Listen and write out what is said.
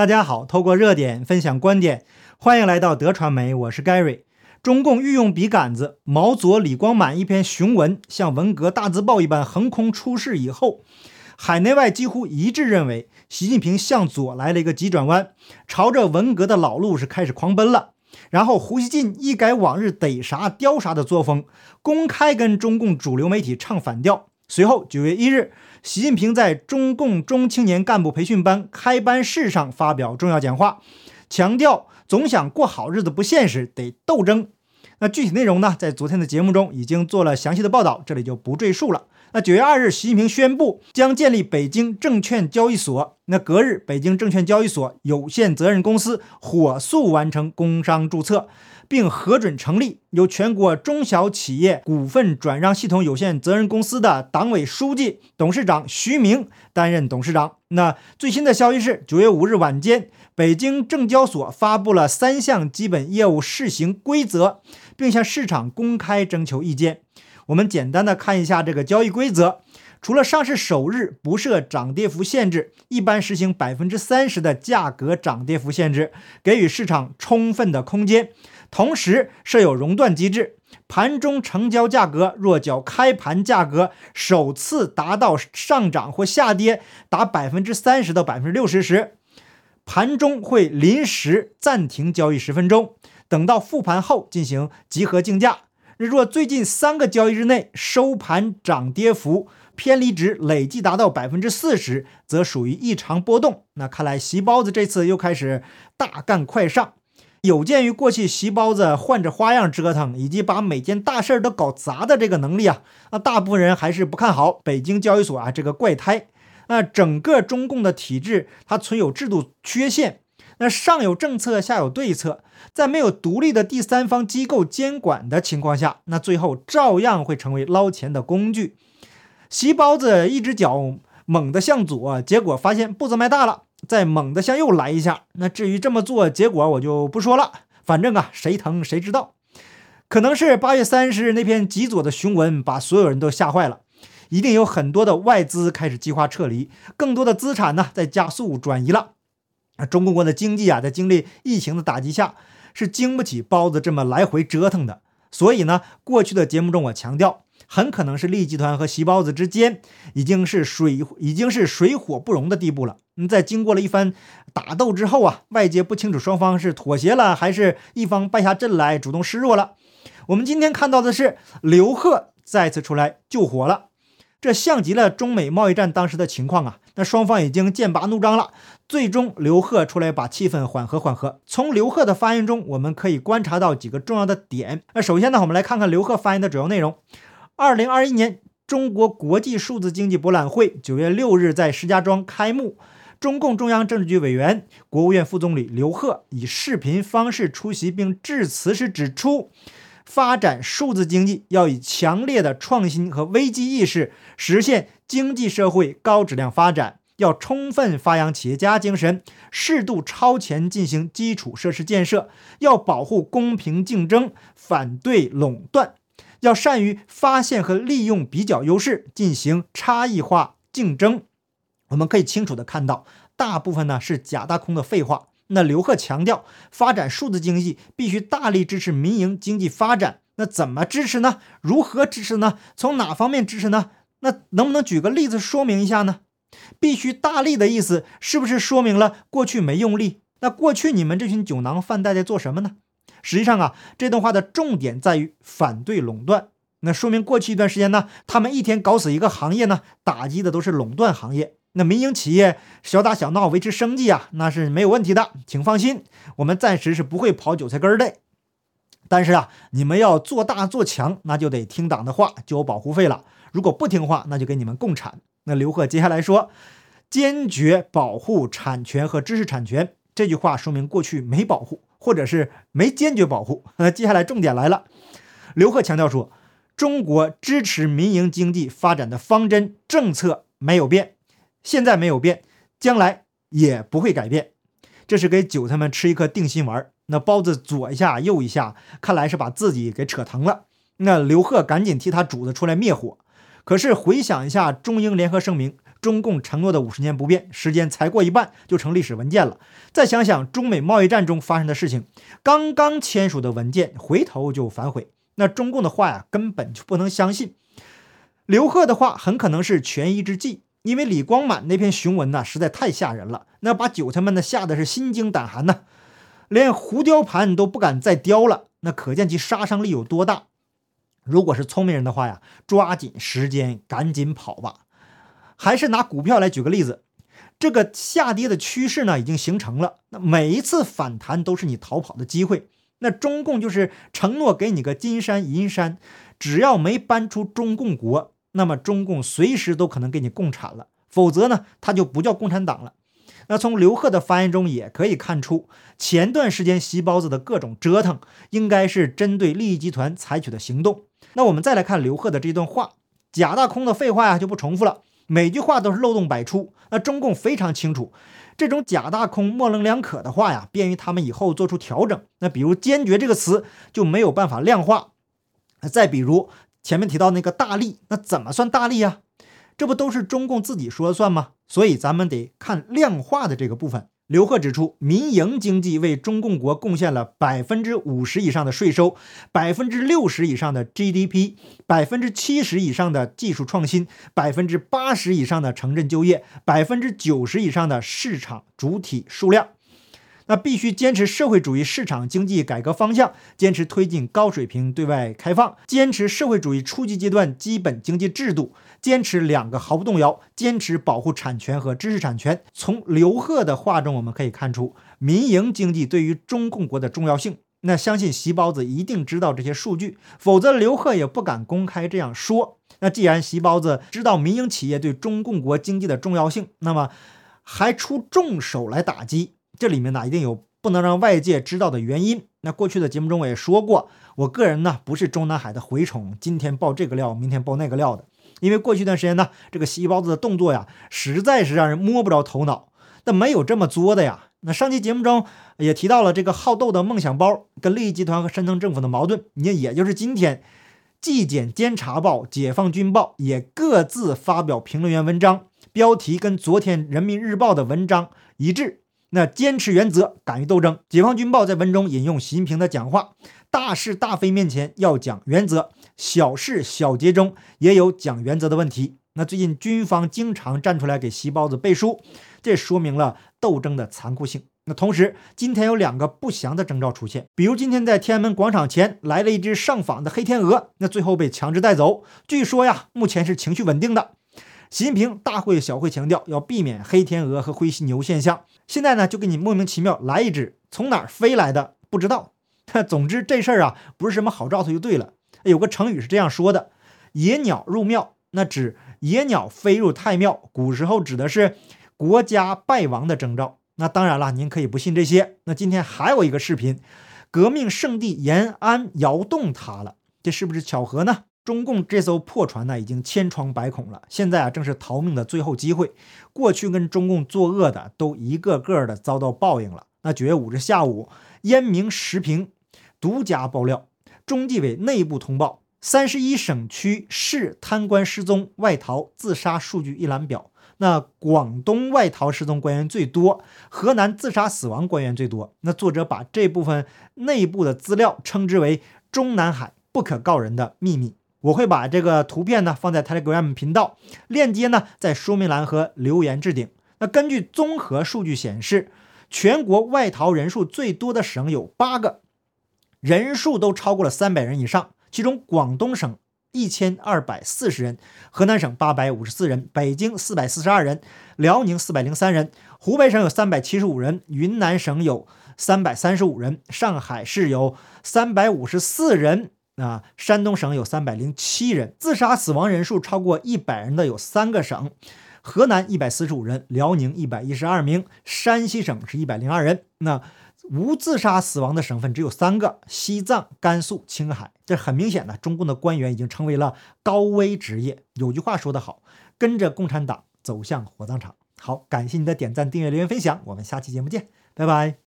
大家好，透过热点分享观点，欢迎来到德传媒，我是 Gary。中共御用笔杆子毛左李光满一篇雄文，像文革大字报一般横空出世以后，海内外几乎一致认为，习近平向左来了一个急转弯，朝着文革的老路是开始狂奔了。然后胡锡进一改往日逮啥叼啥的作风，公开跟中共主流媒体唱反调。随后九月一日。习近平在中共中青年干部培训班开班式上发表重要讲话，强调总想过好日子不现实，得斗争。那具体内容呢，在昨天的节目中已经做了详细的报道，这里就不赘述了。那九月二日，习近平宣布将建立北京证券交易所。那隔日，北京证券交易所有限责任公司火速完成工商注册。并核准成立由全国中小企业股份转让系统有限责任公司的党委书记、董事长徐明担任董事长。那最新的消息是，九月五日晚间，北京证交所发布了三项基本业务试行规则，并向市场公开征求意见。我们简单的看一下这个交易规则：除了上市首日不设涨跌幅限制，一般实行百分之三十的价格涨跌幅限制，给予市场充分的空间。同时设有熔断机制，盘中成交价格若较开盘价格首次达到上涨或下跌达百分之三十到百分之六十时，盘中会临时暂停交易十分钟，等到复盘后进行集合竞价。若最近三个交易日内收盘涨跌幅偏离值累计达到百分之四十，则属于异常波动。那看来席包子这次又开始大干快上。有鉴于过去席包子换着花样折腾，以及把每件大事儿都搞砸的这个能力啊，那大部分人还是不看好北京交易所啊这个怪胎。那整个中共的体制它存有制度缺陷，那上有政策下有对策，在没有独立的第三方机构监管的情况下，那最后照样会成为捞钱的工具。席包子一只脚猛地向左，结果发现步子迈大了。再猛地向右来一下，那至于这么做结果我就不说了，反正啊谁疼谁知道。可能是八月三十日那篇极左的雄文把所有人都吓坏了，一定有很多的外资开始计划撤离，更多的资产呢在加速转移了。啊，中国国的经济啊在经历疫情的打击下是经不起包子这么来回折腾的，所以呢，过去的节目中我强调。很可能是利益集团和席包子之间已经是水已经是水火不容的地步了。嗯，在经过了一番打斗之后啊，外界不清楚双方是妥协了，还是一方败下阵来主动示弱了。我们今天看到的是刘鹤再次出来救火了，这像极了中美贸易战当时的情况啊。那双方已经剑拔弩张了，最终刘鹤出来把气氛缓和缓和。从刘鹤的发言中，我们可以观察到几个重要的点。那首先呢，我们来看看刘鹤发言的主要内容。二零二一年中国国际数字经济博览会九月六日在石家庄开幕，中共中央政治局委员、国务院副总理刘鹤以视频方式出席并致辞时指出，发展数字经济要以强烈的创新和危机意识实现经济社会高质量发展，要充分发扬企业家精神，适度超前进行基础设施建设，要保护公平竞争，反对垄断。要善于发现和利用比较优势，进行差异化竞争。我们可以清楚的看到，大部分呢是假大空的废话。那刘鹤强调，发展数字经济必须大力支持民营经济发展。那怎么支持呢？如何支持呢？从哪方面支持呢？那能不能举个例子说明一下呢？必须大力的意思，是不是说明了过去没用力？那过去你们这群酒囊饭袋在做什么呢？实际上啊，这段话的重点在于反对垄断。那说明过去一段时间呢，他们一天搞死一个行业呢，打击的都是垄断行业。那民营企业小打小闹维持生计啊，那是没有问题的，请放心，我们暂时是不会刨韭菜根的。但是啊，你们要做大做强，那就得听党的话，交保护费了。如果不听话，那就给你们共产。那刘鹤接下来说，坚决保护产权和知识产权。这句话说明过去没保护。或者是没坚决保护。那 接下来重点来了，刘鹤强调说，中国支持民营经济发展的方针政策没有变，现在没有变，将来也不会改变。这是给韭菜们吃一颗定心丸。那包子左一下右一下，看来是把自己给扯疼了。那刘鹤赶紧替他主子出来灭火。可是回想一下中英联合声明，中共承诺的五十年不变，时间才过一半就成历史文件了。再想想中美贸易战中发生的事情，刚刚签署的文件回头就反悔，那中共的话呀根本就不能相信。刘贺的话很可能是权宜之计，因为李光满那篇雄文呢实在太吓人了，那把韭菜们呢吓得是心惊胆寒呐，连胡雕盘都不敢再雕了，那可见其杀伤力有多大。如果是聪明人的话呀，抓紧时间赶紧跑吧。还是拿股票来举个例子，这个下跌的趋势呢已经形成了，那每一次反弹都是你逃跑的机会。那中共就是承诺给你个金山银山，只要没搬出中共国。那么中共随时都可能给你共产了，否则呢，他就不叫共产党了。那从刘贺的发言中也可以看出，前段时间席包子的各种折腾，应该是针对利益集团采取的行动。那我们再来看刘贺的这段话，假大空的废话呀就不重复了，每句话都是漏洞百出。那中共非常清楚，这种假大空模棱两可的话呀，便于他们以后做出调整。那比如“坚决”这个词就没有办法量化。再比如。前面提到那个大利，那怎么算大利呀？这不都是中共自己说了算吗？所以咱们得看量化的这个部分。刘鹤指出，民营经济为中共国贡献了百分之五十以上的税收，百分之六十以上的 GDP，百分之七十以上的技术创新，百分之八十以上的城镇就业，百分之九十以上的市场主体数量。那必须坚持社会主义市场经济改革方向，坚持推进高水平对外开放，坚持社会主义初级阶段基本经济制度，坚持两个毫不动摇，坚持保护产权和知识产权。从刘贺的话中，我们可以看出民营经济对于中共国的重要性。那相信席包子一定知道这些数据，否则刘贺也不敢公开这样说。那既然席包子知道民营企业对中共国经济的重要性，那么还出重手来打击。这里面呢，一定有不能让外界知道的原因。那过去的节目中我也说过，我个人呢不是中南海的蛔虫，今天爆这个料，明天爆那个料的。因为过去一段时间呢，这个细包子的动作呀，实在是让人摸不着头脑。但没有这么作的呀。那上期节目中也提到了这个好斗的梦想包跟利益集团和深层政府的矛盾。你，也就是今天，《纪检监察报》《解放军报》也各自发表评论员文章，标题跟昨天《人民日报》的文章一致。那坚持原则，敢于斗争。解放军报在文中引用习近平的讲话：“大是大非面前要讲原则，小事小节中也有讲原则的问题。”那最近军方经常站出来给习包子背书，这说明了斗争的残酷性。那同时，今天有两个不祥的征兆出现，比如今天在天安门广场前来了一只上访的黑天鹅，那最后被强制带走。据说呀，目前是情绪稳定的。习近平大会小会强调要避免黑天鹅和灰犀牛现象。现在呢，就给你莫名其妙来一只，从哪儿飞来的不知道。总之这事儿啊，不是什么好兆头就对了。有个成语是这样说的：“野鸟入庙”，那指野鸟飞入太庙，古时候指的是国家败亡的征兆。那当然了，您可以不信这些。那今天还有一个视频，革命圣地延安窑洞塌了，这是不是巧合呢？中共这艘破船呢，已经千疮百孔了。现在啊，正是逃命的最后机会。过去跟中共作恶的，都一个个的遭到报应了。那九月五日下午，燕明时评独家爆料，中纪委内部通报三十一省区市贪官失踪、外逃、自杀数据一览表。那广东外逃失踪官员最多，河南自杀死亡官员最多。那作者把这部分内部的资料称之为“中南海不可告人的秘密”。我会把这个图片呢放在 Telegram 频道，链接呢在说明栏和留言置顶。那根据综合数据显示，全国外逃人数最多的省有八个，人数都超过了三百人以上。其中广东省一千二百四十人，河南省八百五十四人，北京四百四十二人，辽宁四百零三人，湖北省有三百七十五人，云南省有三百三十五人，上海市有三百五十四人。啊，山东省有三百零七人，自杀死亡人数超过一百人的有三个省，河南一百四十五人，辽宁一百一十二名，山西省是一百零二人。那无自杀死亡的省份只有三个：西藏、甘肃、青海。这很明显呢，中共的官员已经成为了高危职业。有句话说得好，跟着共产党走向火葬场。好，感谢你的点赞、订阅、留言、分享，我们下期节目见，拜拜。